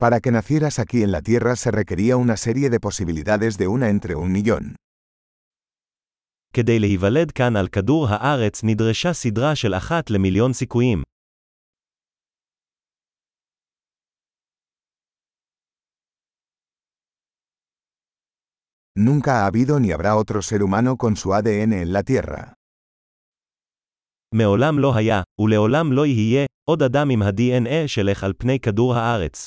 Para que nacieras aquí en la Tierra se requería una serie de posibilidades de una entre un millón. כדי להיוולד כאן על כדור הארץ נדרשה סדרה של אחת למיליון סיכויים. Nunca ha habido ni habrá otro ser humano con su ADN en la Tierra. מעולם לא היה, ולעולם לא יהיה, עוד אדם עם ה-DNA שלך על פני כדור הארץ.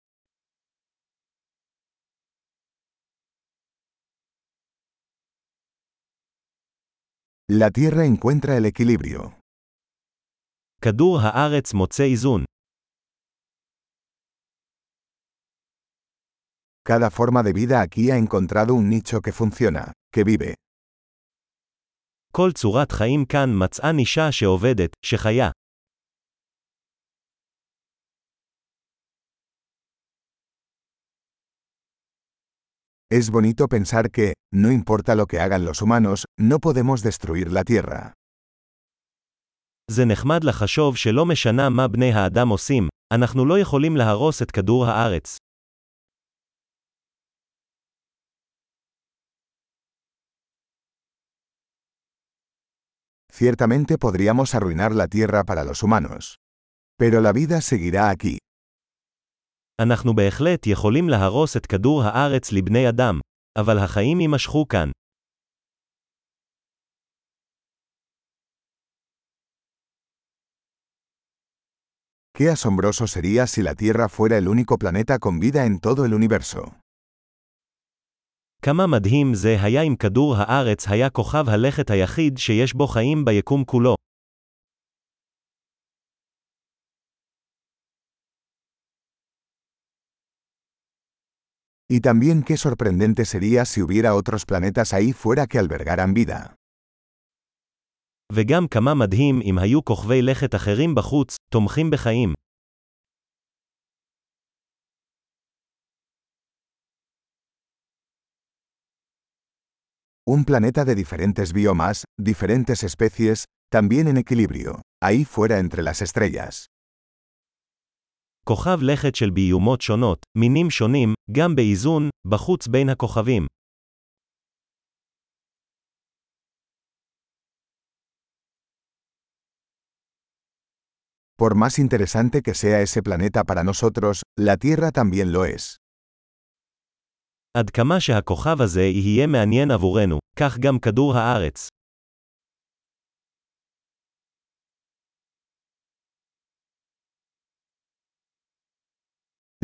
La Tierra encuentra el equilibrio. כדור הארץ מוצא איזון. Cada forma de vida aquí ha encontrado un nicho que funciona, que vive. כל צורת חיים כאן מצאה נישה שעובדת, שחיה. Es bonito pensar que, no importa lo que hagan los humanos, no podemos destruir la Tierra. זה נחמד לחשוב שלא משנה מה בני האדם עושים, אנחנו לא יכולים להרוס את כדור הארץ. Ciertamente podríamos arruinar la Tierra para los humanos. Pero la vida seguirá aquí. אנחנו בהחלט יכולים להרוס את כדור הארץ לבני אדם, אבל החיים יימשכו כאן. Qué asombroso sería si la Tierra fuera el único planeta con vida en todo el universo. כמה מדהים זה היה אם כדור הארץ היה כוכב הלכת היחיד שיש בו חיים ביקום כולו. Y también qué sorprendente sería si hubiera otros planetas ahí fuera que albergaran vida. וגם כמה מדהים אם היו כוכבי לכת אחרים בחוץ, תומכים בחיים. Un planeta de diferentes biomas, diferentes especies, también en equilibrio, ahí fuera entre las estrellas. כוכב לכת של ביומות שונות, מינים שונים, גם באיזון, בחוץ בין הכוכבים. Por más interesante que sea ese planeta para nosotros, la Tierra también lo es. עד כמה שהכוכב הזה יהיה מעניין עבורנו, כך גם כדור הארץ.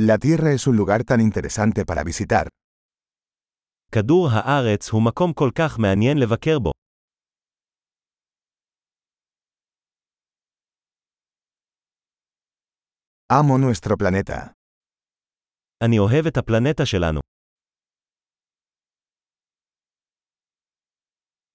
La Tierra es un lugar tan interesante para visitar. כדור הארץ הוא מקום כל כך מעניין לבקר בו. Amo nuestro planeta. אני אוהב את הפלנטה שלנו.